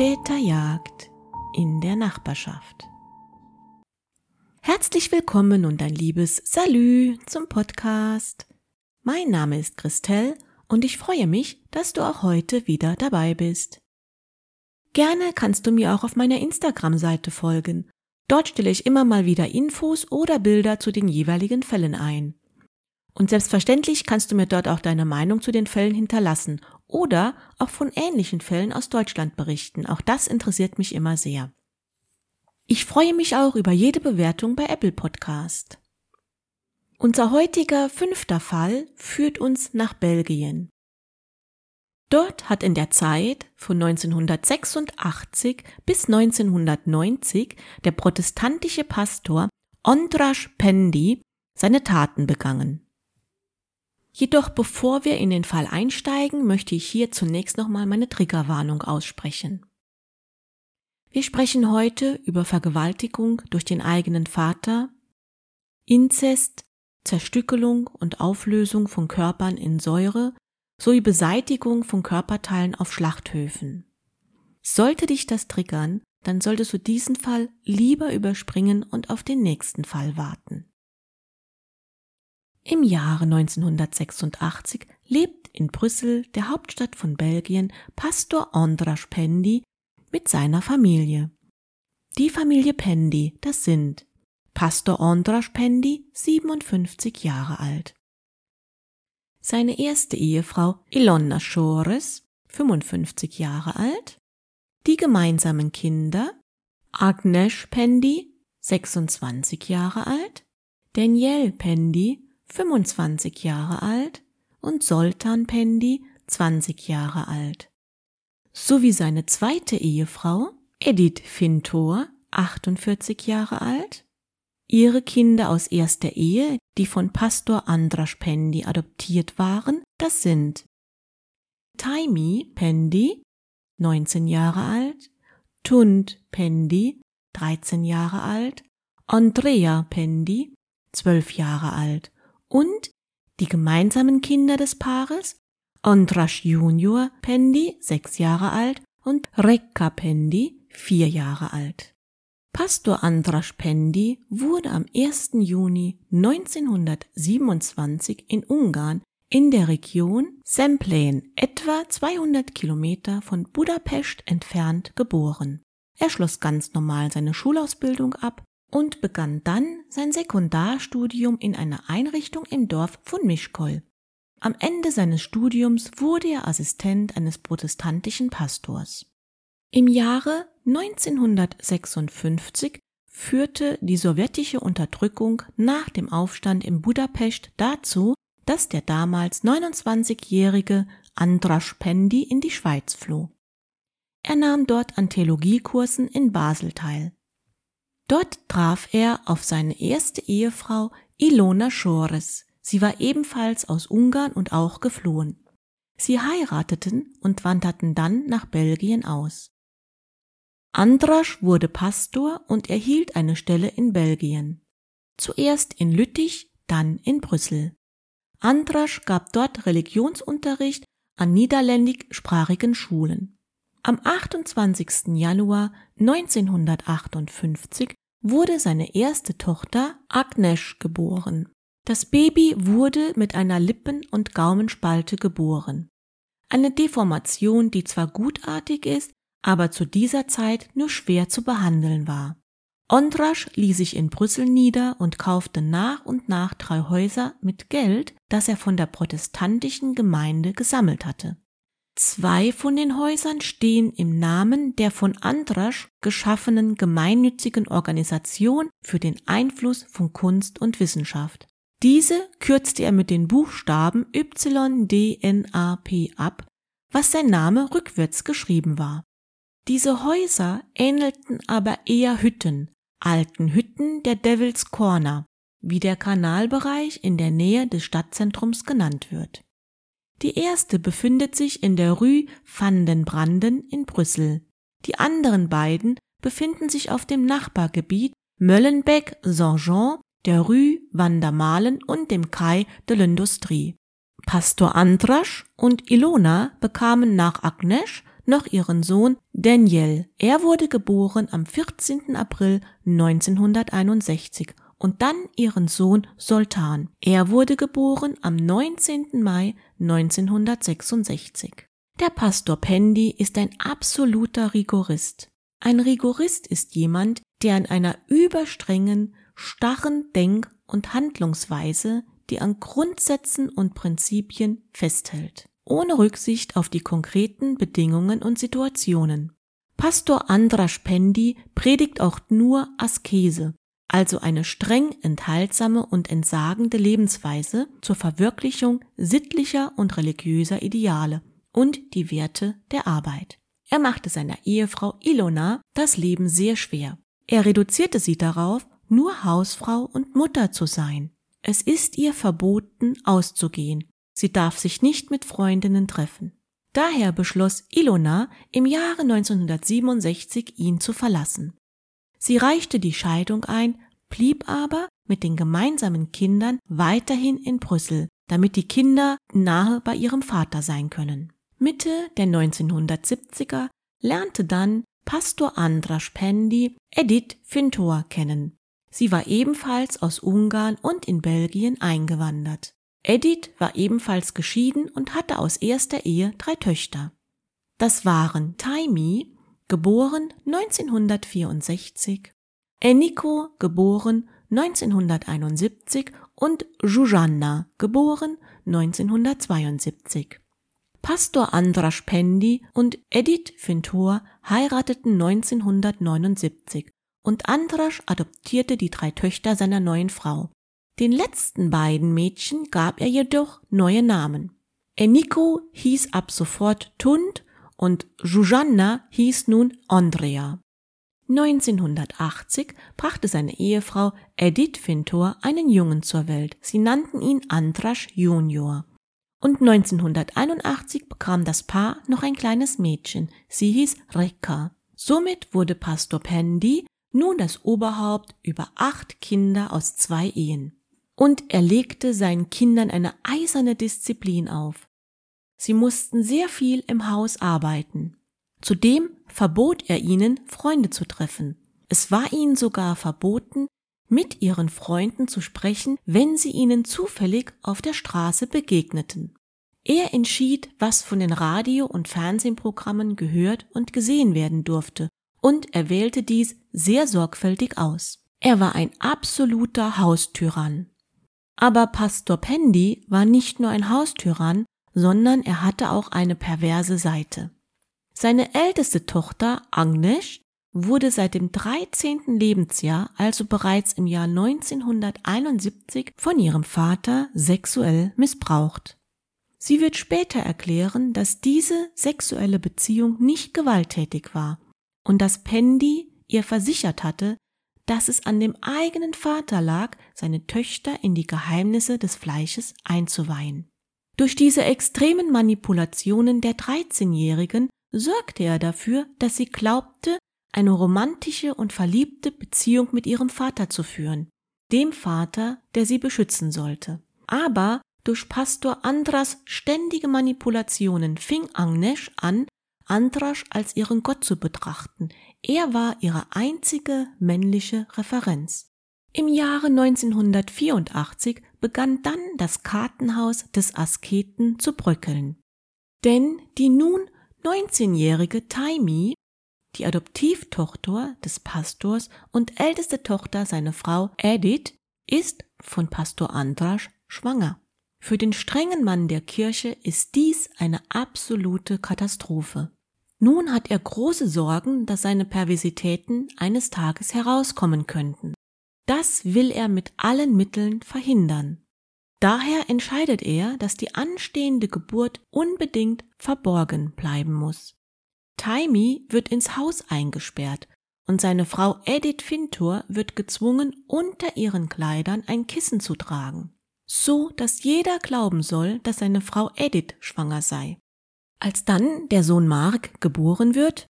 Täterjagd in der Nachbarschaft. Herzlich willkommen und ein liebes Salü zum Podcast. Mein Name ist Christelle und ich freue mich, dass du auch heute wieder dabei bist. Gerne kannst du mir auch auf meiner Instagram-Seite folgen. Dort stelle ich immer mal wieder Infos oder Bilder zu den jeweiligen Fällen ein. Und selbstverständlich kannst du mir dort auch deine Meinung zu den Fällen hinterlassen oder auch von ähnlichen Fällen aus Deutschland berichten. Auch das interessiert mich immer sehr. Ich freue mich auch über jede Bewertung bei Apple Podcast. Unser heutiger fünfter Fall führt uns nach Belgien. Dort hat in der Zeit von 1986 bis 1990 der protestantische Pastor Ondras Pendi seine Taten begangen. Jedoch bevor wir in den Fall einsteigen, möchte ich hier zunächst nochmal meine Triggerwarnung aussprechen. Wir sprechen heute über Vergewaltigung durch den eigenen Vater, Inzest, Zerstückelung und Auflösung von Körpern in Säure sowie Beseitigung von Körperteilen auf Schlachthöfen. Sollte dich das triggern, dann solltest du diesen Fall lieber überspringen und auf den nächsten Fall warten. Im Jahre 1986 lebt in Brüssel, der Hauptstadt von Belgien, Pastor Andras Pendi mit seiner Familie. Die Familie Pendi, das sind Pastor Andras Pendi, 57 Jahre alt. Seine erste Ehefrau Ilona Schores, 55 Jahre alt. Die gemeinsamen Kinder Agnes Pendi, 26 Jahre alt. Danielle Pendi, 25 Jahre alt. Und Soltan Pendi, 20 Jahre alt. Sowie seine zweite Ehefrau Edith Fintor, 48 Jahre alt Ihre Kinder aus erster Ehe, die von Pastor Andras Pendi adoptiert waren, das sind Taimi Pendi, 19 Jahre alt, Tund Pendi, 13 Jahre alt, Andrea Pendi, 12 Jahre alt und die gemeinsamen Kinder des Paares Andras Junior Pendi, 6 Jahre alt und Rekka Pendi, 4 Jahre alt. Pastor Andras Pendi wurde am 1. Juni 1927 in Ungarn in der Region Semplén, etwa 200 Kilometer von Budapest entfernt, geboren. Er schloss ganz normal seine Schulausbildung ab und begann dann sein Sekundarstudium in einer Einrichtung im Dorf von Mischkol. Am Ende seines Studiums wurde er Assistent eines protestantischen Pastors. Im Jahre 1956 führte die sowjetische Unterdrückung nach dem Aufstand in Budapest dazu, dass der damals 29-jährige Andras Pendi in die Schweiz floh. Er nahm dort an Theologiekursen in Basel teil. Dort traf er auf seine erste Ehefrau Ilona Schores. Sie war ebenfalls aus Ungarn und auch geflohen. Sie heirateten und wanderten dann nach Belgien aus. Andrasch wurde Pastor und erhielt eine Stelle in Belgien. Zuerst in Lüttich, dann in Brüssel. Andrasch gab dort Religionsunterricht an niederländischsprachigen Schulen. Am 28. Januar 1958 wurde seine erste Tochter Agnes geboren. Das Baby wurde mit einer Lippen- und Gaumenspalte geboren. Eine Deformation, die zwar gutartig ist, aber zu dieser Zeit nur schwer zu behandeln war. Ondrasch ließ sich in Brüssel nieder und kaufte nach und nach drei Häuser mit Geld, das er von der protestantischen Gemeinde gesammelt hatte. Zwei von den Häusern stehen im Namen der von Andrasch geschaffenen gemeinnützigen Organisation für den Einfluss von Kunst und Wissenschaft. Diese kürzte er mit den Buchstaben YDNAP ab, was sein Name rückwärts geschrieben war. Diese Häuser ähnelten aber eher Hütten, alten Hütten der Devil's Corner, wie der Kanalbereich in der Nähe des Stadtzentrums genannt wird. Die erste befindet sich in der Rue van den Branden in Brüssel. Die anderen beiden befinden sich auf dem Nachbargebiet Möllenbeck Saint-Jean, der Rue van und dem Kai de l'Industrie. Pastor Andrasch und Ilona bekamen nach Agnes noch ihren Sohn Daniel. Er wurde geboren am 14. April 1961 und dann ihren Sohn Sultan. Er wurde geboren am 19. Mai 1966. Der Pastor Pendi ist ein absoluter Rigorist. Ein Rigorist ist jemand, der an einer überstrengen, starren Denk- und Handlungsweise, die an Grundsätzen und Prinzipien festhält, ohne Rücksicht auf die konkreten Bedingungen und Situationen. Pastor Andras Pendi predigt auch nur Askese, also eine streng enthaltsame und entsagende Lebensweise zur Verwirklichung sittlicher und religiöser Ideale und die Werte der Arbeit. Er machte seiner Ehefrau Ilona das Leben sehr schwer. Er reduzierte sie darauf, nur Hausfrau und Mutter zu sein. Es ist ihr verboten, auszugehen. Sie darf sich nicht mit Freundinnen treffen. Daher beschloss Ilona im Jahre 1967 ihn zu verlassen. Sie reichte die Scheidung ein, blieb aber mit den gemeinsamen Kindern weiterhin in Brüssel, damit die Kinder nahe bei ihrem Vater sein können. Mitte der 1970er lernte dann Pastor Andras Pendi Edith Fintor kennen. Sie war ebenfalls aus Ungarn und in Belgien eingewandert. Edith war ebenfalls geschieden und hatte aus erster Ehe drei Töchter. Das waren Taimi, geboren 1964, Eniko, geboren 1971 und Jujanna, geboren 1972. Pastor Andras Pendi und Edith Fintor heirateten 1979 und Andras adoptierte die drei Töchter seiner neuen Frau. Den letzten beiden Mädchen gab er jedoch neue Namen. Eniko hieß ab sofort Tund und Jujanna hieß nun Andrea. 1980 brachte seine Ehefrau Edith Fintor einen Jungen zur Welt. Sie nannten ihn Andras Junior. Und 1981 bekam das Paar noch ein kleines Mädchen. Sie hieß Rekka. Somit wurde Pastor Pendi nun das Oberhaupt über acht Kinder aus zwei Ehen. Und er legte seinen Kindern eine eiserne Disziplin auf. Sie mussten sehr viel im Haus arbeiten. Zudem verbot er ihnen, Freunde zu treffen. Es war ihnen sogar verboten, mit ihren Freunden zu sprechen, wenn sie ihnen zufällig auf der Straße begegneten. Er entschied, was von den Radio- und Fernsehprogrammen gehört und gesehen werden durfte, und er wählte dies sehr sorgfältig aus. Er war ein absoluter Haustyrann. Aber Pastor Pendi war nicht nur ein Haustyrann, sondern er hatte auch eine perverse Seite. Seine älteste Tochter, Agnes, wurde seit dem 13. Lebensjahr, also bereits im Jahr 1971, von ihrem Vater sexuell missbraucht. Sie wird später erklären, dass diese sexuelle Beziehung nicht gewalttätig war und dass Pendi ihr versichert hatte, dass es an dem eigenen Vater lag, seine Töchter in die Geheimnisse des Fleisches einzuweihen. Durch diese extremen Manipulationen der 13-Jährigen sorgte er dafür, dass sie glaubte, eine romantische und verliebte Beziehung mit ihrem Vater zu führen, dem Vater, der sie beschützen sollte. Aber durch Pastor Andras ständige Manipulationen fing Agnes an, Andras als ihren Gott zu betrachten. Er war ihre einzige männliche Referenz. Im Jahre 1984 begann dann das Kartenhaus des Asketen zu bröckeln. Denn die nun 19-jährige Taimi, die Adoptivtochter des Pastors und älteste Tochter seiner Frau Edith, ist von Pastor Andras schwanger. Für den strengen Mann der Kirche ist dies eine absolute Katastrophe. Nun hat er große Sorgen, dass seine Perversitäten eines Tages herauskommen könnten. Das will er mit allen Mitteln verhindern. Daher entscheidet er, dass die anstehende Geburt unbedingt verborgen bleiben muss. Taimi wird ins Haus eingesperrt und seine Frau Edith Fintur wird gezwungen, unter ihren Kleidern ein Kissen zu tragen, so dass jeder glauben soll, dass seine Frau Edith schwanger sei. Als dann der Sohn Mark geboren wird,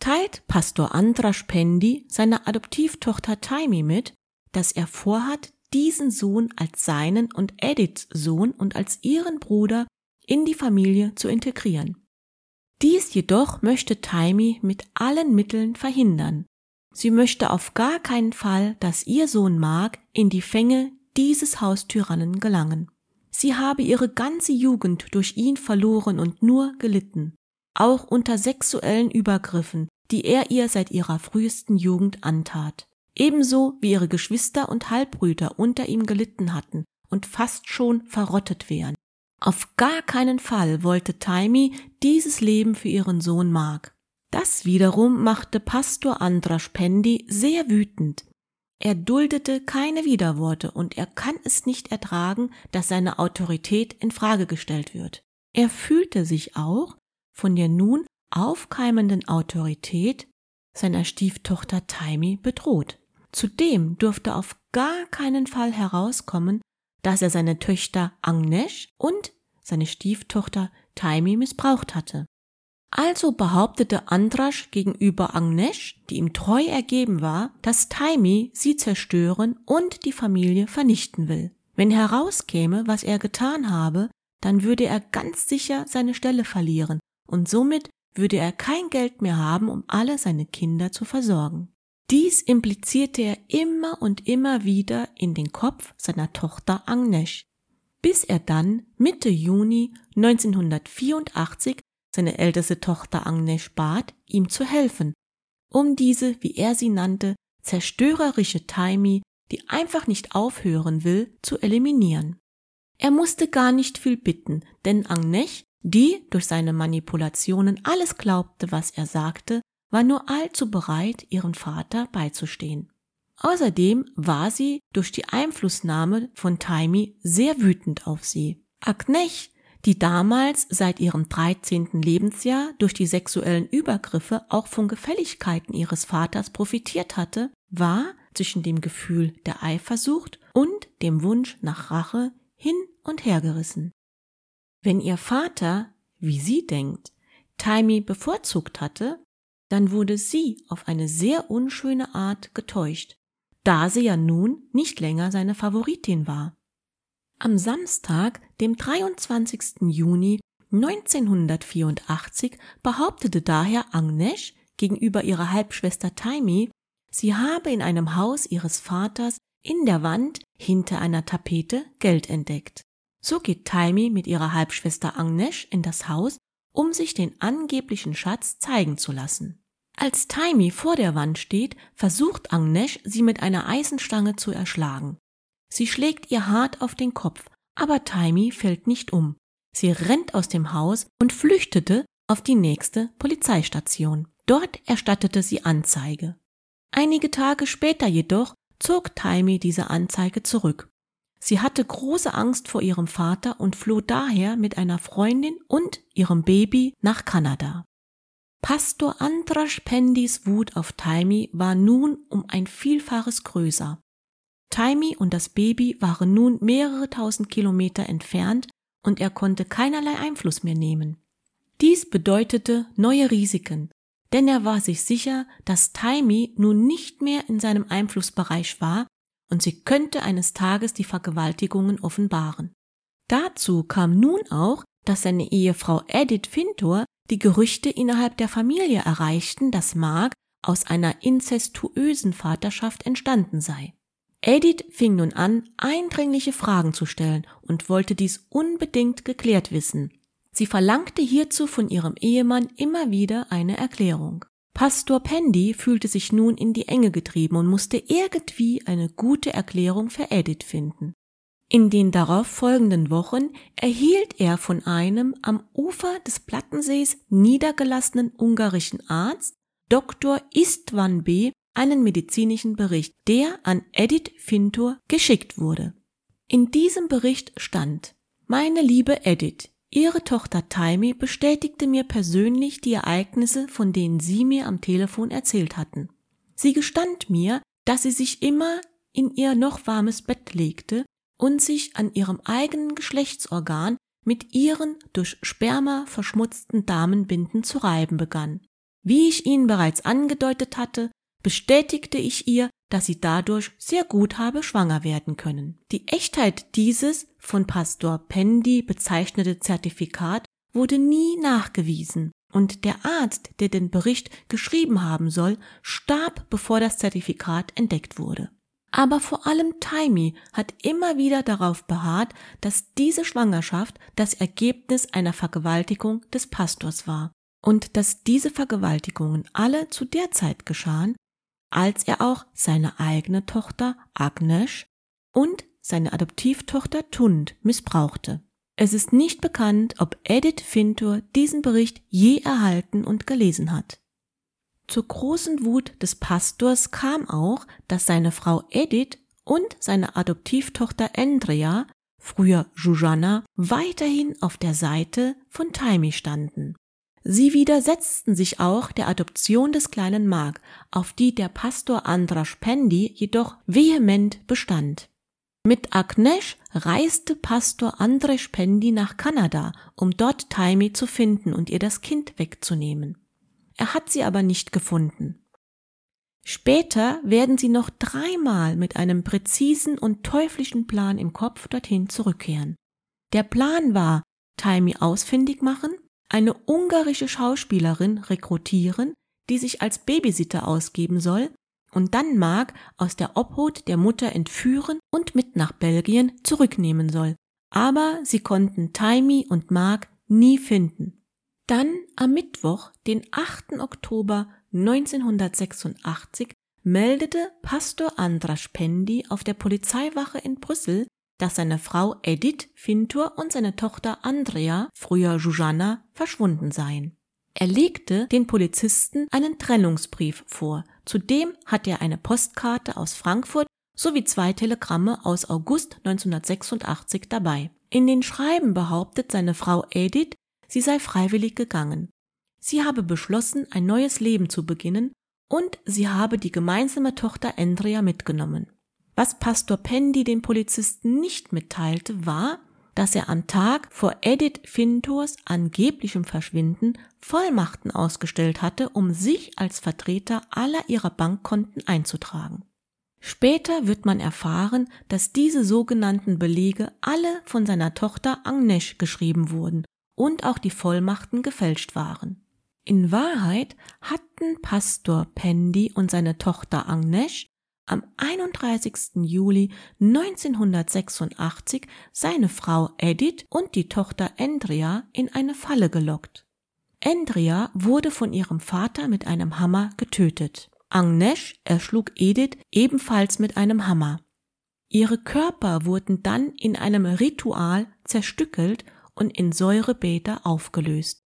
teilt Pastor Andras Pendi seiner Adoptivtochter Taimi mit, dass er vorhat, diesen Sohn als seinen und Ediths Sohn und als ihren Bruder in die Familie zu integrieren. Dies jedoch möchte Taimi mit allen Mitteln verhindern. Sie möchte auf gar keinen Fall, dass ihr Sohn Mark in die Fänge dieses Haustyrannen gelangen. Sie habe ihre ganze Jugend durch ihn verloren und nur gelitten, auch unter sexuellen Übergriffen, die er ihr seit ihrer frühesten Jugend antat, ebenso wie ihre Geschwister und Halbbrüder unter ihm gelitten hatten und fast schon verrottet wären. Auf gar keinen Fall wollte Taimi dieses Leben für ihren Sohn Mark. Das wiederum machte Pastor Andras Pendi sehr wütend. Er duldete keine Widerworte und er kann es nicht ertragen, dass seine Autorität in Frage gestellt wird. Er fühlte sich auch von der nun aufkeimenden Autorität seiner Stieftochter Taimi bedroht. Zudem durfte auf gar keinen Fall herauskommen, dass er seine Töchter Agnesh und seine Stieftochter Taimi missbraucht hatte. Also behauptete Andrasch gegenüber Agnesh, die ihm treu ergeben war, dass Taimi sie zerstören und die Familie vernichten will. Wenn herauskäme, was er getan habe, dann würde er ganz sicher seine Stelle verlieren und somit würde er kein Geld mehr haben, um alle seine Kinder zu versorgen. Dies implizierte er immer und immer wieder in den Kopf seiner Tochter Agnesh, bis er dann Mitte Juni 1984 seine älteste Tochter Agnes bat, ihm zu helfen, um diese, wie er sie nannte, zerstörerische Taimi, die einfach nicht aufhören will, zu eliminieren. Er musste gar nicht viel bitten, denn Agnes, die durch seine Manipulationen alles glaubte, was er sagte, war nur allzu bereit, ihren Vater beizustehen. Außerdem war sie durch die Einflussnahme von Taimi sehr wütend auf sie. Agnes die damals seit ihrem 13. Lebensjahr durch die sexuellen Übergriffe auch von Gefälligkeiten ihres Vaters profitiert hatte, war zwischen dem Gefühl der Eifersucht und dem Wunsch nach Rache hin und her gerissen. Wenn ihr Vater, wie sie denkt, Taimi bevorzugt hatte, dann wurde sie auf eine sehr unschöne Art getäuscht, da sie ja nun nicht länger seine Favoritin war. Am Samstag, dem 23. Juni 1984, behauptete daher Agnes gegenüber ihrer Halbschwester Taimi, sie habe in einem Haus ihres Vaters in der Wand hinter einer Tapete Geld entdeckt. So geht Taimi mit ihrer Halbschwester Agnes in das Haus, um sich den angeblichen Schatz zeigen zu lassen. Als Taimi vor der Wand steht, versucht Agnes, sie mit einer Eisenstange zu erschlagen. Sie schlägt ihr hart auf den Kopf, aber Taimi fällt nicht um. Sie rennt aus dem Haus und flüchtete auf die nächste Polizeistation. Dort erstattete sie Anzeige. Einige Tage später jedoch zog Taimi diese Anzeige zurück. Sie hatte große Angst vor ihrem Vater und floh daher mit einer Freundin und ihrem Baby nach Kanada. Pastor Andras Pendis Wut auf Taimi war nun um ein Vielfaches größer. Taimi und das Baby waren nun mehrere tausend Kilometer entfernt und er konnte keinerlei Einfluss mehr nehmen. Dies bedeutete neue Risiken, denn er war sich sicher, dass Taimi nun nicht mehr in seinem Einflussbereich war und sie könnte eines Tages die Vergewaltigungen offenbaren. Dazu kam nun auch, dass seine Ehefrau Edith Fintor die Gerüchte innerhalb der Familie erreichten, dass Mark aus einer inzestuösen Vaterschaft entstanden sei. Edith fing nun an, eindringliche Fragen zu stellen und wollte dies unbedingt geklärt wissen. Sie verlangte hierzu von ihrem Ehemann immer wieder eine Erklärung. Pastor Pendy fühlte sich nun in die Enge getrieben und musste irgendwie eine gute Erklärung für Edith finden. In den darauf folgenden Wochen erhielt er von einem am Ufer des Plattensees niedergelassenen ungarischen Arzt, Dr. Istvan B., einen medizinischen Bericht, der an Edith Fintor geschickt wurde. In diesem Bericht stand, meine liebe Edith, Ihre Tochter Taimi bestätigte mir persönlich die Ereignisse, von denen Sie mir am Telefon erzählt hatten. Sie gestand mir, dass sie sich immer in ihr noch warmes Bett legte und sich an ihrem eigenen Geschlechtsorgan mit ihren durch Sperma verschmutzten Damenbinden zu reiben begann. Wie ich Ihnen bereits angedeutet hatte, bestätigte ich ihr, dass sie dadurch sehr gut habe schwanger werden können. Die Echtheit dieses von Pastor Pendy bezeichnete Zertifikat wurde nie nachgewiesen. und der Arzt, der den Bericht geschrieben haben soll, starb, bevor das Zertifikat entdeckt wurde. Aber vor allem Taimi hat immer wieder darauf beharrt, dass diese Schwangerschaft das Ergebnis einer Vergewaltigung des Pastors war und dass diese Vergewaltigungen alle zu der Zeit geschahen, als er auch seine eigene Tochter Agnes und seine Adoptivtochter Tund missbrauchte. Es ist nicht bekannt, ob Edith Fintur diesen Bericht je erhalten und gelesen hat. Zur großen Wut des Pastors kam auch, dass seine Frau Edith und seine Adoptivtochter Andrea, früher Jujana, weiterhin auf der Seite von Taimi standen. Sie widersetzten sich auch der Adoption des kleinen Mark, auf die der Pastor Andras Pendi jedoch vehement bestand. Mit Agnes reiste Pastor Andres Pendi nach Kanada, um dort Taimi zu finden und ihr das Kind wegzunehmen. Er hat sie aber nicht gefunden. Später werden sie noch dreimal mit einem präzisen und teuflischen Plan im Kopf dorthin zurückkehren. Der Plan war, Taimi ausfindig machen, eine ungarische Schauspielerin rekrutieren, die sich als Babysitter ausgeben soll und dann Mark aus der Obhut der Mutter entführen und mit nach Belgien zurücknehmen soll. Aber sie konnten Taimi und Mark nie finden. Dann am Mittwoch, den 8. Oktober 1986, meldete Pastor Andras Pendi auf der Polizeiwache in Brüssel, dass seine Frau Edith Fintur und seine Tochter Andrea, früher Jujana, verschwunden seien. Er legte den Polizisten einen Trennungsbrief vor. Zudem hat er eine Postkarte aus Frankfurt sowie zwei Telegramme aus August 1986 dabei. In den Schreiben behauptet seine Frau Edith, sie sei freiwillig gegangen. Sie habe beschlossen, ein neues Leben zu beginnen und sie habe die gemeinsame Tochter Andrea mitgenommen. Was Pastor Pendi den Polizisten nicht mitteilte, war, dass er am Tag vor Edith Fintors angeblichem Verschwinden Vollmachten ausgestellt hatte, um sich als Vertreter aller ihrer Bankkonten einzutragen. Später wird man erfahren, dass diese sogenannten Belege alle von seiner Tochter Agnes geschrieben wurden und auch die Vollmachten gefälscht waren. In Wahrheit hatten Pastor Pendi und seine Tochter Agnes am 31. Juli 1986 seine Frau Edith und die Tochter Andrea in eine Falle gelockt. Andrea wurde von ihrem Vater mit einem Hammer getötet. Agnes erschlug Edith ebenfalls mit einem Hammer. Ihre Körper wurden dann in einem Ritual zerstückelt und in Säurebäder aufgelöst.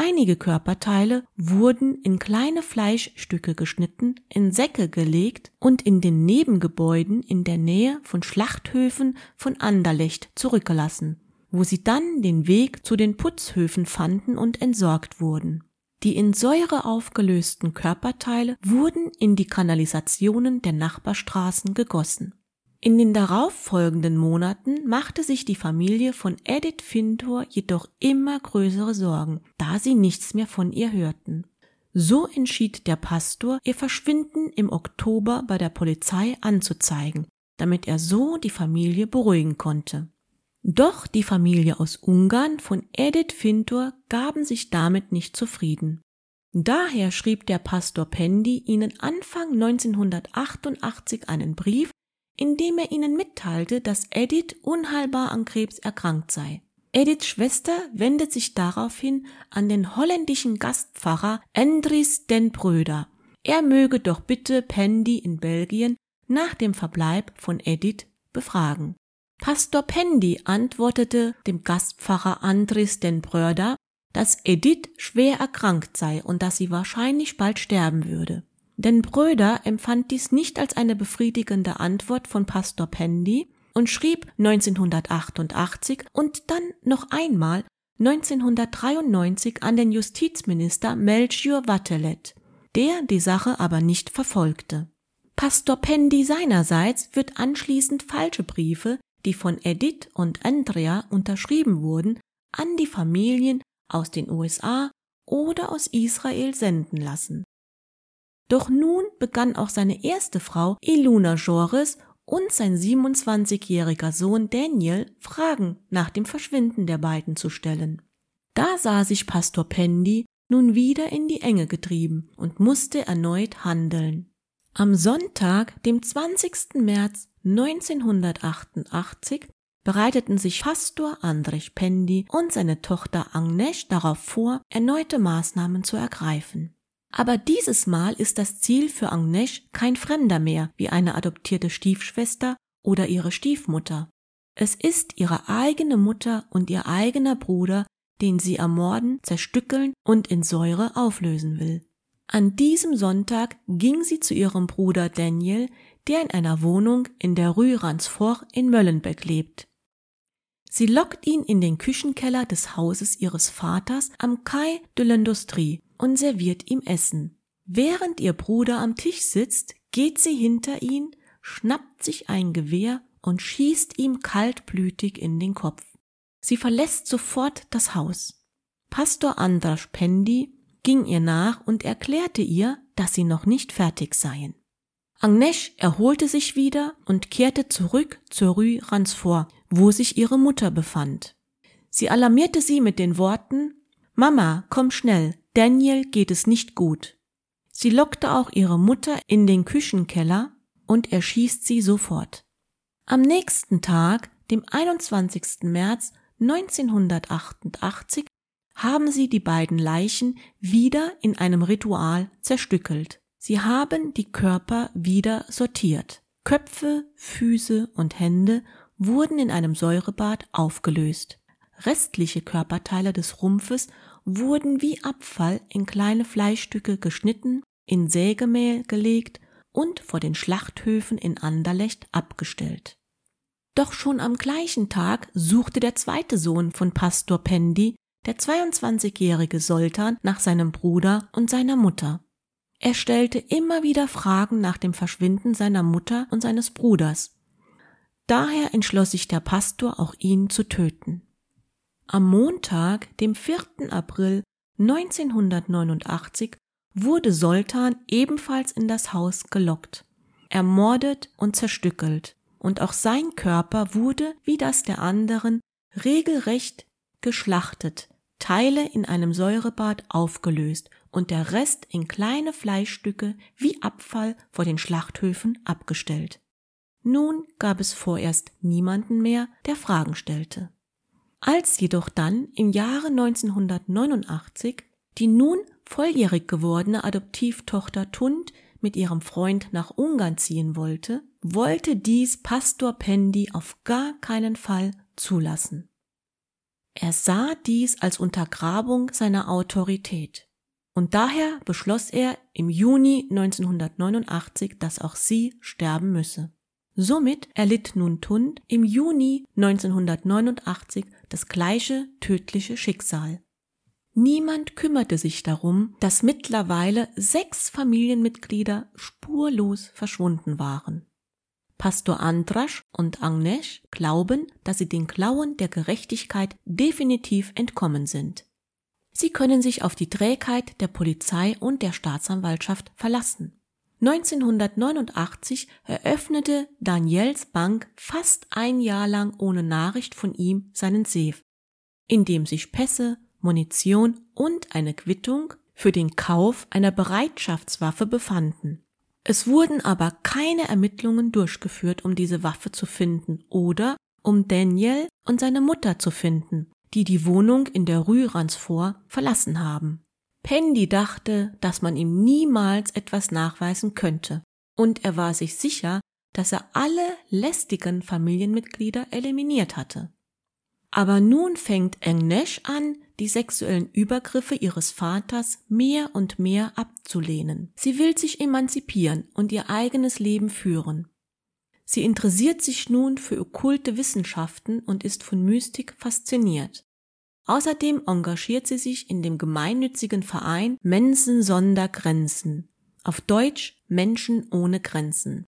Einige Körperteile wurden in kleine Fleischstücke geschnitten, in Säcke gelegt und in den Nebengebäuden in der Nähe von Schlachthöfen von Anderlecht zurückgelassen, wo sie dann den Weg zu den Putzhöfen fanden und entsorgt wurden. Die in Säure aufgelösten Körperteile wurden in die Kanalisationen der Nachbarstraßen gegossen. In den darauffolgenden Monaten machte sich die Familie von Edith Fintor jedoch immer größere Sorgen, da sie nichts mehr von ihr hörten. So entschied der Pastor, ihr Verschwinden im Oktober bei der Polizei anzuzeigen, damit er so die Familie beruhigen konnte. Doch die Familie aus Ungarn von Edith Fintor gaben sich damit nicht zufrieden. Daher schrieb der Pastor Pendi ihnen Anfang 1988 einen Brief, indem er ihnen mitteilte, dass Edith unheilbar an Krebs erkrankt sei. Ediths Schwester wendet sich daraufhin an den holländischen Gastpfarrer Andries den Bröder. Er möge doch bitte Pendy in Belgien nach dem Verbleib von Edith befragen. Pastor Pendy antwortete dem Gastpfarrer Andries den Bröder, dass Edith schwer erkrankt sei und dass sie wahrscheinlich bald sterben würde. Denn Bröder empfand dies nicht als eine befriedigende Antwort von Pastor Pendy und schrieb 1988 und dann noch einmal 1993 an den Justizminister Melchior Wattelet, der die Sache aber nicht verfolgte. Pastor Pendy seinerseits wird anschließend falsche Briefe, die von Edith und Andrea unterschrieben wurden, an die Familien aus den USA oder aus Israel senden lassen. Doch nun begann auch seine erste Frau Iluna Joris und sein 27-jähriger Sohn Daniel Fragen nach dem Verschwinden der beiden zu stellen. Da sah sich Pastor Pendi nun wieder in die Enge getrieben und musste erneut handeln. Am Sonntag, dem 20. März 1988, bereiteten sich Pastor Andrzej Pendi und seine Tochter Agnes darauf vor, erneute Maßnahmen zu ergreifen. Aber dieses Mal ist das Ziel für Agnes kein Fremder mehr wie eine adoptierte Stiefschwester oder ihre Stiefmutter. Es ist ihre eigene Mutter und ihr eigener Bruder, den sie ermorden, zerstückeln und in Säure auflösen will. An diesem Sonntag ging sie zu ihrem Bruder Daniel, der in einer Wohnung in der Rue Ransfort in Möllenbeck lebt. Sie lockt ihn in den Küchenkeller des Hauses ihres Vaters am Quai de l'Industrie und serviert ihm Essen. Während ihr Bruder am Tisch sitzt, geht sie hinter ihn, schnappt sich ein Gewehr und schießt ihm kaltblütig in den Kopf. Sie verlässt sofort das Haus. Pastor Andras Pendi ging ihr nach und erklärte ihr, dass sie noch nicht fertig seien. Agnes erholte sich wieder und kehrte zurück zur Rue Ransfort, wo sich ihre Mutter befand. Sie alarmierte sie mit den Worten Mama, komm schnell, Daniel geht es nicht gut. Sie lockte auch ihre Mutter in den Küchenkeller und erschießt sie sofort. Am nächsten Tag, dem 21. März 1988, haben sie die beiden Leichen wieder in einem Ritual zerstückelt. Sie haben die Körper wieder sortiert. Köpfe, Füße und Hände wurden in einem Säurebad aufgelöst. Restliche Körperteile des Rumpfes wurden wie Abfall in kleine Fleischstücke geschnitten, in Sägemehl gelegt und vor den Schlachthöfen in Anderlecht abgestellt. Doch schon am gleichen Tag suchte der zweite Sohn von Pastor Pendi der 22-jährige Soltan nach seinem Bruder und seiner Mutter. Er stellte immer wieder Fragen nach dem Verschwinden seiner Mutter und seines Bruders. Daher entschloss sich der Pastor, auch ihn zu töten. Am Montag, dem 4. April 1989, wurde Soltan ebenfalls in das Haus gelockt, ermordet und zerstückelt, und auch sein Körper wurde, wie das der anderen, regelrecht geschlachtet, Teile in einem Säurebad aufgelöst und der Rest in kleine Fleischstücke wie Abfall vor den Schlachthöfen abgestellt. Nun gab es vorerst niemanden mehr, der Fragen stellte. Als jedoch dann im Jahre 1989 die nun volljährig gewordene Adoptivtochter Tund mit ihrem Freund nach Ungarn ziehen wollte, wollte dies Pastor Pendi auf gar keinen Fall zulassen. Er sah dies als Untergrabung seiner Autorität. Und daher beschloss er im Juni 1989, dass auch sie sterben müsse. Somit erlitt nun Tund im Juni 1989 das gleiche tödliche Schicksal. Niemand kümmerte sich darum, dass mittlerweile sechs Familienmitglieder spurlos verschwunden waren. Pastor Andrasch und Agnes glauben, dass sie den Klauen der Gerechtigkeit definitiv entkommen sind. Sie können sich auf die Trägheit der Polizei und der Staatsanwaltschaft verlassen. 1989 eröffnete Daniels Bank fast ein Jahr lang ohne Nachricht von ihm seinen Safe, in dem sich Pässe, Munition und eine Quittung für den Kauf einer Bereitschaftswaffe befanden. Es wurden aber keine Ermittlungen durchgeführt, um diese Waffe zu finden oder um Daniel und seine Mutter zu finden, die die Wohnung in der Rue Ransfort verlassen haben. Pendi dachte, dass man ihm niemals etwas nachweisen könnte, und er war sich sicher, dass er alle lästigen Familienmitglieder eliminiert hatte. Aber nun fängt Engnesh an, die sexuellen Übergriffe ihres Vaters mehr und mehr abzulehnen. Sie will sich emanzipieren und ihr eigenes Leben führen. Sie interessiert sich nun für okkulte Wissenschaften und ist von Mystik fasziniert. Außerdem engagiert sie sich in dem gemeinnützigen Verein Mensen sonder Grenzen, auf Deutsch Menschen ohne Grenzen.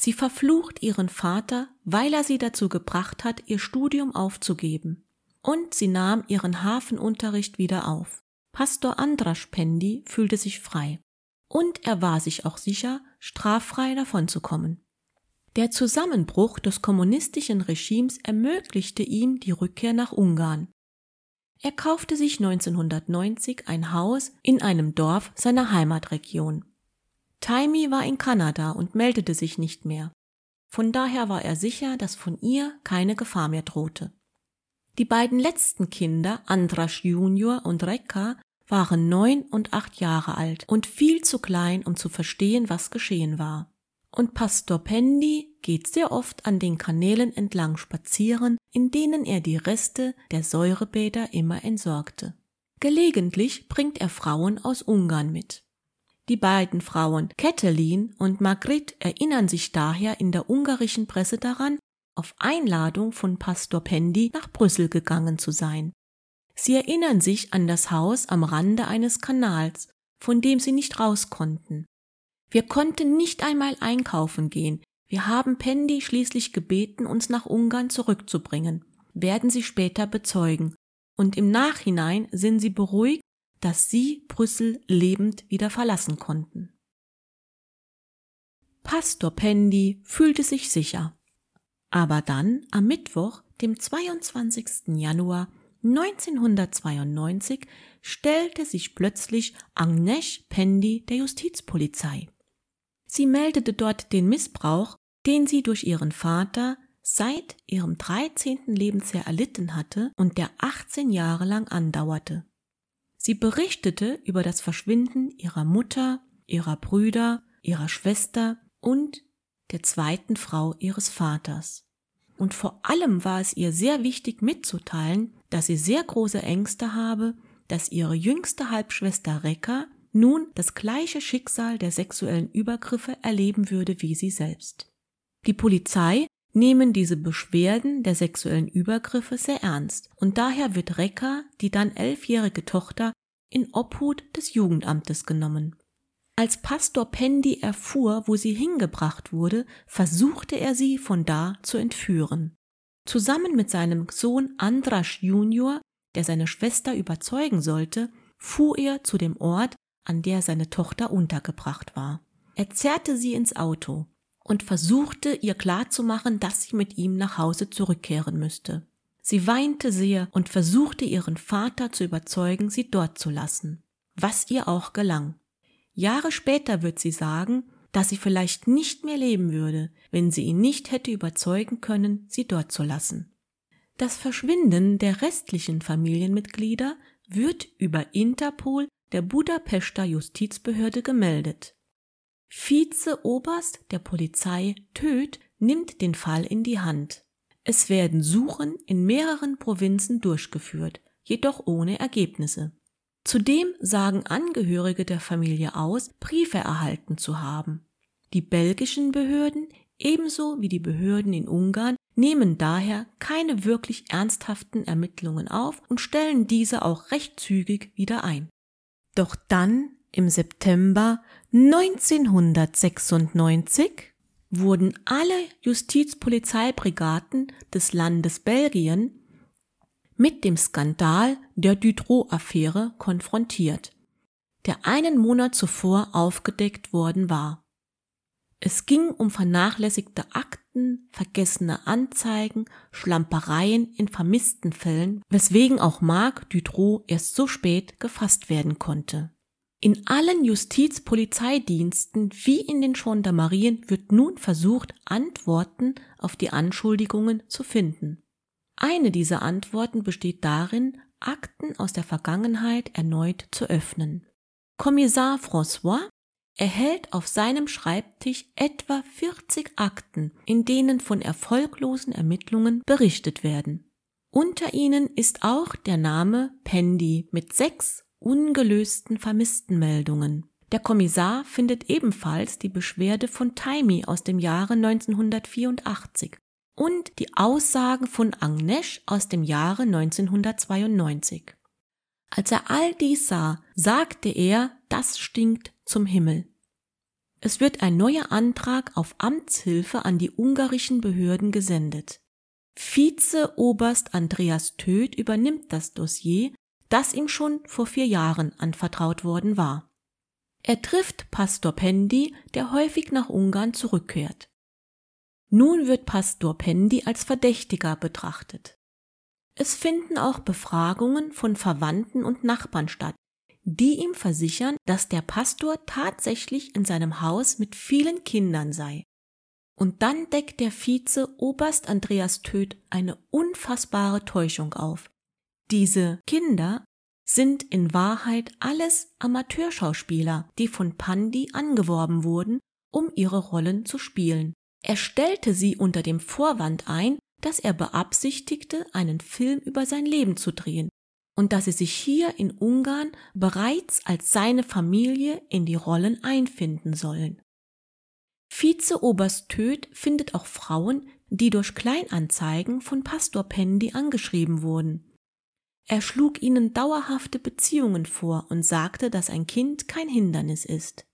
Sie verflucht ihren Vater, weil er sie dazu gebracht hat, ihr Studium aufzugeben. Und sie nahm ihren Hafenunterricht wieder auf. Pastor Andras Pendi fühlte sich frei. Und er war sich auch sicher, straffrei davonzukommen. Der Zusammenbruch des kommunistischen Regimes ermöglichte ihm die Rückkehr nach Ungarn. Er kaufte sich 1990 ein Haus in einem Dorf seiner Heimatregion. Taimi war in Kanada und meldete sich nicht mehr. Von daher war er sicher, dass von ihr keine Gefahr mehr drohte. Die beiden letzten Kinder, Andras Junior und Rekka, waren neun und acht Jahre alt und viel zu klein, um zu verstehen, was geschehen war. Und Pastor Pendi geht sehr oft an den Kanälen entlang spazieren, in denen er die Reste der Säurebäder immer entsorgte. Gelegentlich bringt er Frauen aus Ungarn mit. Die beiden Frauen Kettelin und Margrit erinnern sich daher in der ungarischen Presse daran, auf Einladung von Pastor Pendi nach Brüssel gegangen zu sein. Sie erinnern sich an das Haus am Rande eines Kanals, von dem sie nicht raus konnten. Wir konnten nicht einmal einkaufen gehen. Wir haben Pendi schließlich gebeten, uns nach Ungarn zurückzubringen, werden sie später bezeugen. Und im Nachhinein sind sie beruhigt, dass sie Brüssel lebend wieder verlassen konnten. Pastor Pendi fühlte sich sicher. Aber dann, am Mittwoch, dem 22. Januar 1992, stellte sich plötzlich Agnes Pendi der Justizpolizei. Sie meldete dort den Missbrauch, den sie durch ihren Vater seit ihrem 13. Lebensjahr erlitten hatte und der 18 Jahre lang andauerte. Sie berichtete über das Verschwinden ihrer Mutter, ihrer Brüder, ihrer Schwester und der zweiten Frau ihres Vaters. Und vor allem war es ihr sehr wichtig mitzuteilen, dass sie sehr große Ängste habe, dass ihre jüngste Halbschwester Rekka nun das gleiche Schicksal der sexuellen Übergriffe erleben würde wie sie selbst. Die Polizei nehmen diese Beschwerden der sexuellen Übergriffe sehr ernst und daher wird Rekka, die dann elfjährige Tochter, in Obhut des Jugendamtes genommen. Als Pastor Pendi erfuhr, wo sie hingebracht wurde, versuchte er sie von da zu entführen. Zusammen mit seinem Sohn Andras Junior, der seine Schwester überzeugen sollte, fuhr er zu dem Ort, an der seine Tochter untergebracht war. Er zerrte sie ins Auto und versuchte ihr klarzumachen, dass sie mit ihm nach Hause zurückkehren müsste. Sie weinte sehr und versuchte ihren Vater zu überzeugen, sie dort zu lassen, was ihr auch gelang. Jahre später wird sie sagen, dass sie vielleicht nicht mehr leben würde, wenn sie ihn nicht hätte überzeugen können, sie dort zu lassen. Das Verschwinden der restlichen Familienmitglieder wird über Interpol der Budapester Justizbehörde gemeldet. Vizeoberst der Polizei Töth nimmt den Fall in die Hand. Es werden Suchen in mehreren Provinzen durchgeführt, jedoch ohne Ergebnisse. Zudem sagen Angehörige der Familie aus, Briefe erhalten zu haben. Die belgischen Behörden ebenso wie die Behörden in Ungarn nehmen daher keine wirklich ernsthaften Ermittlungen auf und stellen diese auch recht zügig wieder ein. Doch dann, im September 1996, wurden alle Justizpolizeibrigaden des Landes Belgien mit dem Skandal der Dutroux-Affäre konfrontiert, der einen Monat zuvor aufgedeckt worden war. Es ging um vernachlässigte Akten, vergessene Anzeigen, Schlampereien in vermissten Fällen, weswegen auch Marc Dutroux erst so spät gefasst werden konnte. In allen Justizpolizeidiensten wie in den Gendarmerien wird nun versucht, Antworten auf die Anschuldigungen zu finden. Eine dieser Antworten besteht darin, Akten aus der Vergangenheit erneut zu öffnen. Kommissar François erhält auf seinem Schreibtisch etwa 40 Akten, in denen von erfolglosen Ermittlungen berichtet werden. Unter ihnen ist auch der Name Pendi mit sechs ungelösten Vermisstenmeldungen. Der Kommissar findet ebenfalls die Beschwerde von Taimi aus dem Jahre 1984 und die Aussagen von Agnes aus dem Jahre 1992. Als er all dies sah, sagte er, das stinkt zum Himmel. Es wird ein neuer Antrag auf Amtshilfe an die ungarischen Behörden gesendet. Vizeoberst Andreas Töth übernimmt das Dossier, das ihm schon vor vier Jahren anvertraut worden war. Er trifft Pastor Pendi, der häufig nach Ungarn zurückkehrt. Nun wird Pastor Pendi als Verdächtiger betrachtet. Es finden auch Befragungen von Verwandten und Nachbarn statt, die ihm versichern, dass der Pastor tatsächlich in seinem Haus mit vielen Kindern sei. Und dann deckt der Vize Oberst Andreas Töth eine unfassbare Täuschung auf. Diese Kinder sind in Wahrheit alles Amateurschauspieler, die von Pandi angeworben wurden, um ihre Rollen zu spielen. Er stellte sie unter dem Vorwand ein, dass er beabsichtigte, einen Film über sein Leben zu drehen und dass sie sich hier in Ungarn bereits als seine Familie in die Rollen einfinden sollen. Vizeoberst Töth findet auch Frauen, die durch Kleinanzeigen von Pastor Pendi angeschrieben wurden. Er schlug ihnen dauerhafte Beziehungen vor und sagte, dass ein Kind kein Hindernis ist.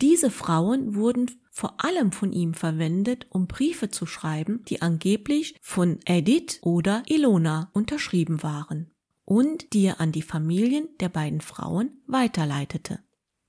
Diese Frauen wurden vor allem von ihm verwendet, um Briefe zu schreiben, die angeblich von Edith oder Ilona unterschrieben waren und die er an die Familien der beiden Frauen weiterleitete.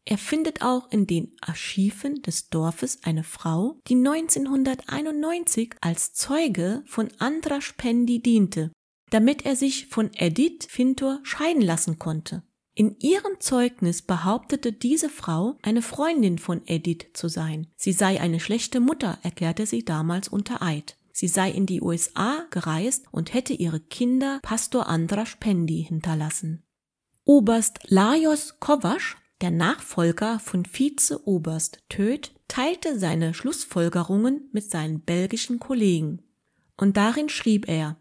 Er findet auch in den Archiven des Dorfes eine Frau, die 1991 als Zeuge von Andras Pendi diente, damit er sich von Edith Fintor scheiden lassen konnte. In ihrem Zeugnis behauptete diese Frau, eine Freundin von Edith zu sein. Sie sei eine schlechte Mutter, erklärte sie damals unter Eid. Sie sei in die USA gereist und hätte ihre Kinder Pastor Andras Pendi hinterlassen. Oberst Lajos Kovac der Nachfolger von Vizeoberst Töth teilte seine Schlussfolgerungen mit seinen belgischen Kollegen. Und darin schrieb er,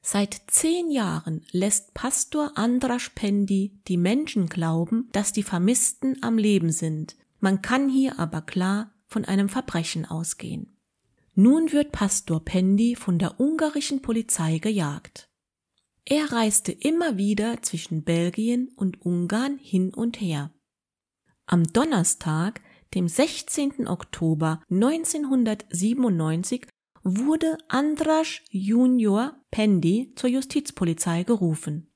Seit zehn Jahren lässt Pastor Andras Pendi die Menschen glauben, dass die Vermissten am Leben sind. Man kann hier aber klar von einem Verbrechen ausgehen. Nun wird Pastor Pendi von der ungarischen Polizei gejagt. Er reiste immer wieder zwischen Belgien und Ungarn hin und her. Am Donnerstag, dem 16. Oktober 1997, wurde Andras Junior Pendi zur Justizpolizei gerufen.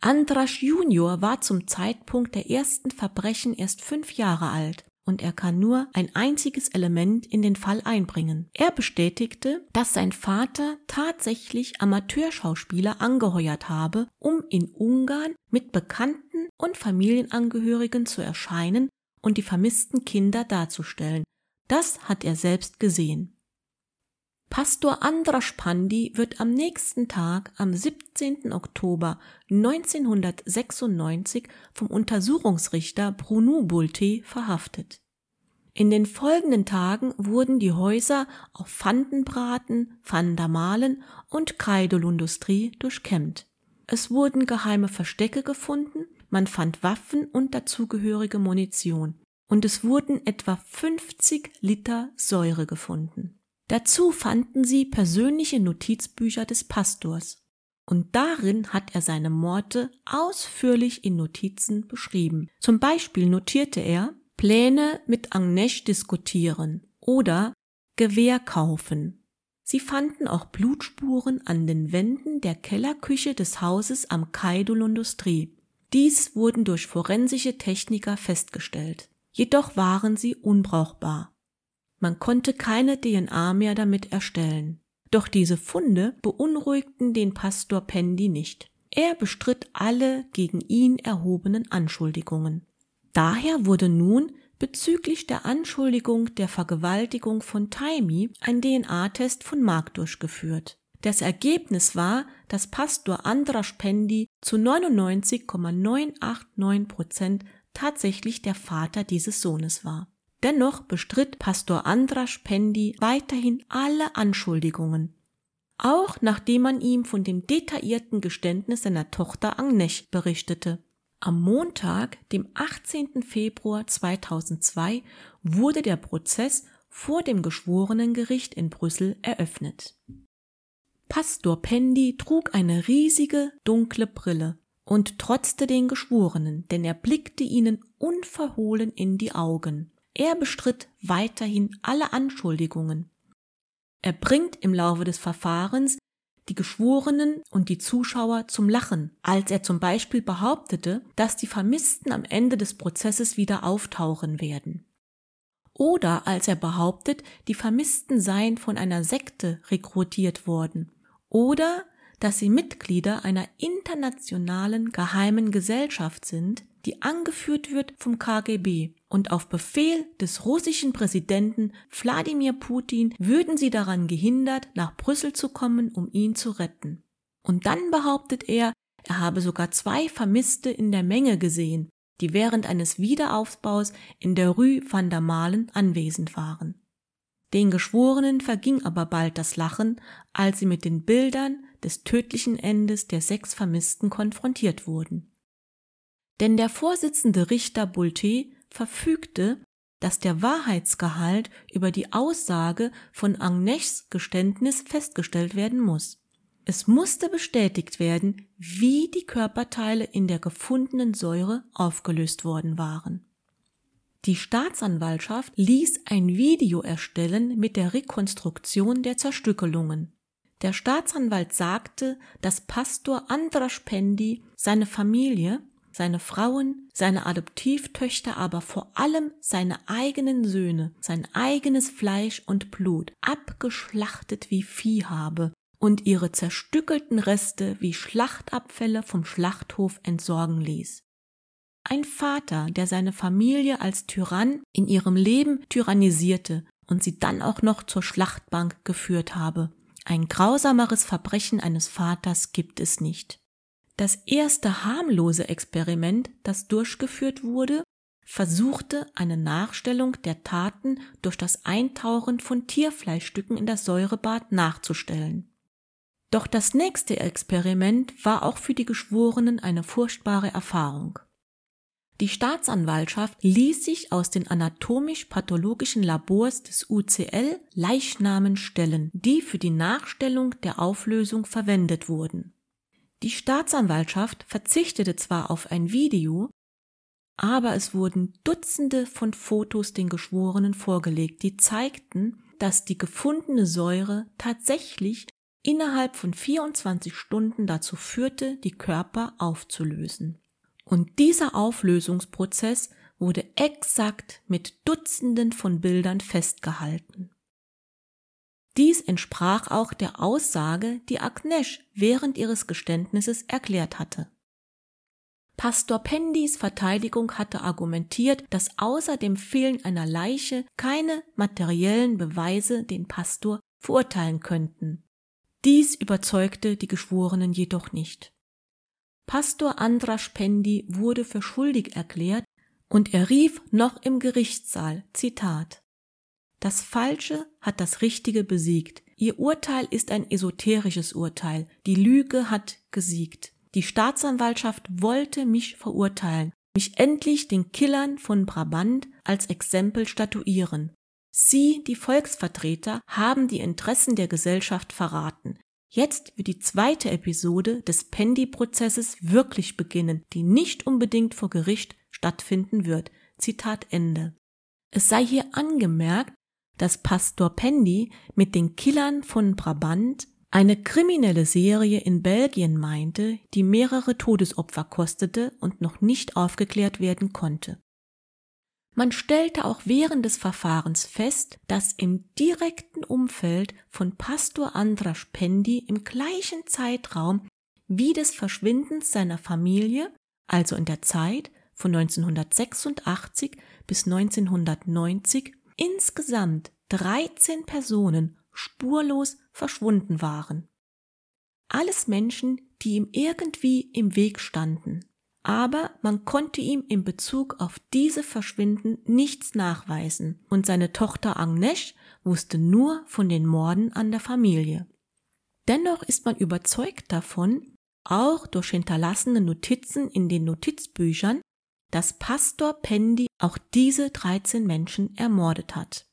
Andras Junior war zum Zeitpunkt der ersten Verbrechen erst fünf Jahre alt und er kann nur ein einziges Element in den Fall einbringen. Er bestätigte, dass sein Vater tatsächlich Amateurschauspieler angeheuert habe, um in Ungarn mit Bekannten und Familienangehörigen zu erscheinen und die vermissten Kinder darzustellen. Das hat er selbst gesehen. Pastor Andras Pandi wird am nächsten Tag, am 17. Oktober 1996, vom Untersuchungsrichter Bruno Bulte verhaftet. In den folgenden Tagen wurden die Häuser auf Vandenbraten, Vandamalen und Kreidolindustrie durchkämmt. Es wurden geheime Verstecke gefunden, man fand Waffen und dazugehörige Munition, und es wurden etwa 50 Liter Säure gefunden. Dazu fanden sie persönliche Notizbücher des Pastors, und darin hat er seine Morde ausführlich in Notizen beschrieben. Zum Beispiel notierte er Pläne mit Agnes diskutieren oder Gewehr kaufen. Sie fanden auch Blutspuren an den Wänden der Kellerküche des Hauses am Kaidul Industrie. Dies wurden durch forensische Techniker festgestellt. Jedoch waren sie unbrauchbar. Man konnte keine DNA mehr damit erstellen. Doch diese Funde beunruhigten den Pastor Pendi nicht. Er bestritt alle gegen ihn erhobenen Anschuldigungen. Daher wurde nun bezüglich der Anschuldigung der Vergewaltigung von Taimi ein DNA-Test von Mark durchgeführt. Das Ergebnis war, dass Pastor Andras Pendi zu 99,989 Prozent tatsächlich der Vater dieses Sohnes war. Dennoch bestritt Pastor Andras Pendi weiterhin alle Anschuldigungen, auch nachdem man ihm von dem detaillierten Geständnis seiner Tochter Agnes berichtete. Am Montag, dem 18. Februar 2002, wurde der Prozess vor dem Geschworenengericht in Brüssel eröffnet. Pastor Pendi trug eine riesige dunkle Brille und trotzte den Geschworenen, denn er blickte ihnen unverhohlen in die Augen. Er bestritt weiterhin alle Anschuldigungen. Er bringt im Laufe des Verfahrens die Geschworenen und die Zuschauer zum Lachen, als er zum Beispiel behauptete, dass die Vermissten am Ende des Prozesses wieder auftauchen werden. Oder als er behauptet, die Vermissten seien von einer Sekte rekrutiert worden. Oder dass sie Mitglieder einer internationalen geheimen Gesellschaft sind, die angeführt wird vom KGB und auf Befehl des russischen Präsidenten Wladimir Putin würden sie daran gehindert, nach Brüssel zu kommen, um ihn zu retten. Und dann behauptet er, er habe sogar zwei Vermisste in der Menge gesehen, die während eines Wiederaufbaus in der Rue van der Malen anwesend waren. Den Geschworenen verging aber bald das Lachen, als sie mit den Bildern des tödlichen Endes der sechs Vermissten konfrontiert wurden. Denn der Vorsitzende Richter Bulté verfügte, dass der Wahrheitsgehalt über die Aussage von Agnès Geständnis festgestellt werden muss. Es musste bestätigt werden, wie die Körperteile in der gefundenen Säure aufgelöst worden waren. Die Staatsanwaltschaft ließ ein Video erstellen mit der Rekonstruktion der Zerstückelungen. Der Staatsanwalt sagte, dass Pastor Andras Pendi seine Familie, seine Frauen, seine Adoptivtöchter, aber vor allem seine eigenen Söhne, sein eigenes Fleisch und Blut abgeschlachtet wie Vieh habe und ihre zerstückelten Reste wie Schlachtabfälle vom Schlachthof entsorgen ließ. Ein Vater, der seine Familie als Tyrann in ihrem Leben tyrannisierte und sie dann auch noch zur Schlachtbank geführt habe. Ein grausameres Verbrechen eines Vaters gibt es nicht. Das erste harmlose Experiment, das durchgeführt wurde, versuchte eine Nachstellung der Taten durch das Eintauchen von Tierfleischstücken in das Säurebad nachzustellen. Doch das nächste Experiment war auch für die Geschworenen eine furchtbare Erfahrung. Die Staatsanwaltschaft ließ sich aus den anatomisch-pathologischen Labors des UCL Leichnamen stellen, die für die Nachstellung der Auflösung verwendet wurden. Die Staatsanwaltschaft verzichtete zwar auf ein Video, aber es wurden Dutzende von Fotos den Geschworenen vorgelegt, die zeigten, dass die gefundene Säure tatsächlich innerhalb von 24 Stunden dazu führte, die Körper aufzulösen. Und dieser Auflösungsprozess wurde exakt mit Dutzenden von Bildern festgehalten. Dies entsprach auch der Aussage, die Agnesh während ihres Geständnisses erklärt hatte. Pastor Pendys Verteidigung hatte argumentiert, dass außer dem Fehlen einer Leiche keine materiellen Beweise den Pastor verurteilen könnten. Dies überzeugte die Geschworenen jedoch nicht. Pastor Andras Pendi wurde für schuldig erklärt und er rief noch im Gerichtssaal, Zitat, Das Falsche hat das Richtige besiegt. Ihr Urteil ist ein esoterisches Urteil. Die Lüge hat gesiegt. Die Staatsanwaltschaft wollte mich verurteilen, mich endlich den Killern von Brabant als Exempel statuieren. Sie, die Volksvertreter, haben die Interessen der Gesellschaft verraten. Jetzt wird die zweite Episode des Pendy-Prozesses wirklich beginnen, die nicht unbedingt vor Gericht stattfinden wird. Zitat Ende. Es sei hier angemerkt, dass Pastor Pendy mit den Killern von Brabant eine kriminelle Serie in Belgien meinte, die mehrere Todesopfer kostete und noch nicht aufgeklärt werden konnte. Man stellte auch während des Verfahrens fest, dass im direkten Umfeld von Pastor Andras Pendi im gleichen Zeitraum wie des Verschwindens seiner Familie, also in der Zeit von 1986 bis 1990, insgesamt 13 Personen spurlos verschwunden waren. Alles Menschen, die ihm irgendwie im Weg standen aber man konnte ihm in Bezug auf diese Verschwinden nichts nachweisen und seine Tochter Agnes wusste nur von den Morden an der Familie. Dennoch ist man überzeugt davon, auch durch hinterlassene Notizen in den Notizbüchern, dass Pastor Pendi auch diese 13 Menschen ermordet hat.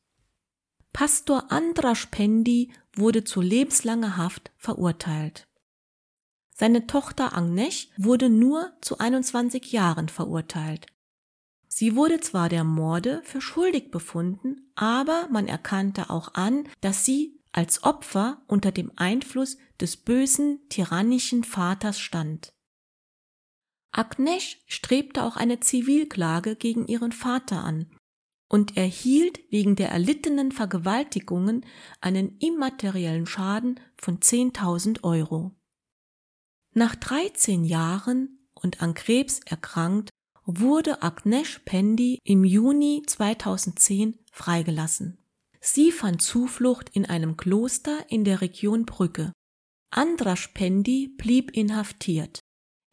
Pastor Andras Pendi wurde zu lebenslanger Haft verurteilt. Seine Tochter Agnes wurde nur zu 21 Jahren verurteilt. Sie wurde zwar der Morde für schuldig befunden, aber man erkannte auch an, dass sie als Opfer unter dem Einfluss des bösen, tyrannischen Vaters stand. Agnes strebte auch eine Zivilklage gegen ihren Vater an und erhielt wegen der erlittenen Vergewaltigungen einen immateriellen Schaden von 10.000 Euro. Nach 13 Jahren und an Krebs erkrankt, wurde Agnesh Pendi im Juni 2010 freigelassen. Sie fand Zuflucht in einem Kloster in der Region Brügge. Andras Pendi blieb inhaftiert.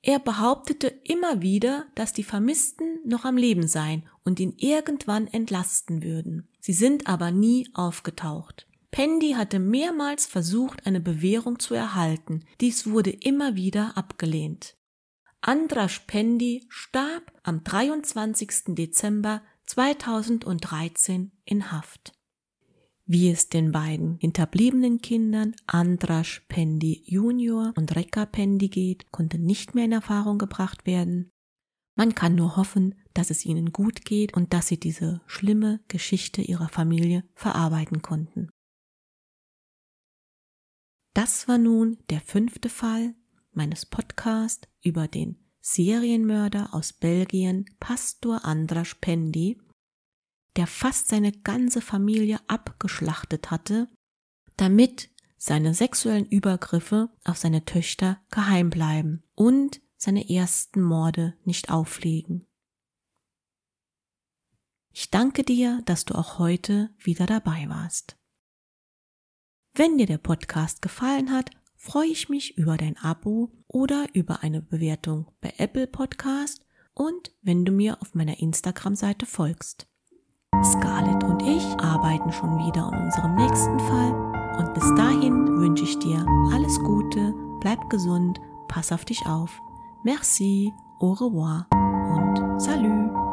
Er behauptete immer wieder, dass die Vermissten noch am Leben seien und ihn irgendwann entlasten würden. Sie sind aber nie aufgetaucht. Pendi hatte mehrmals versucht, eine Bewährung zu erhalten. Dies wurde immer wieder abgelehnt. Andras Pendi starb am 23. Dezember 2013 in Haft. Wie es den beiden hinterbliebenen Kindern Andras Pendi Junior und Rekka Pendi geht, konnte nicht mehr in Erfahrung gebracht werden. Man kann nur hoffen, dass es ihnen gut geht und dass sie diese schlimme Geschichte ihrer Familie verarbeiten konnten. Das war nun der fünfte Fall meines Podcasts über den Serienmörder aus Belgien Pastor Andras Pendi, der fast seine ganze Familie abgeschlachtet hatte, damit seine sexuellen Übergriffe auf seine Töchter geheim bleiben und seine ersten Morde nicht auflegen. Ich danke dir, dass du auch heute wieder dabei warst. Wenn dir der Podcast gefallen hat, freue ich mich über dein Abo oder über eine Bewertung bei Apple Podcast und wenn du mir auf meiner Instagram-Seite folgst. Scarlett und ich arbeiten schon wieder an unserem nächsten Fall und bis dahin wünsche ich dir alles Gute, bleib gesund, pass auf dich auf. Merci, au revoir und salut.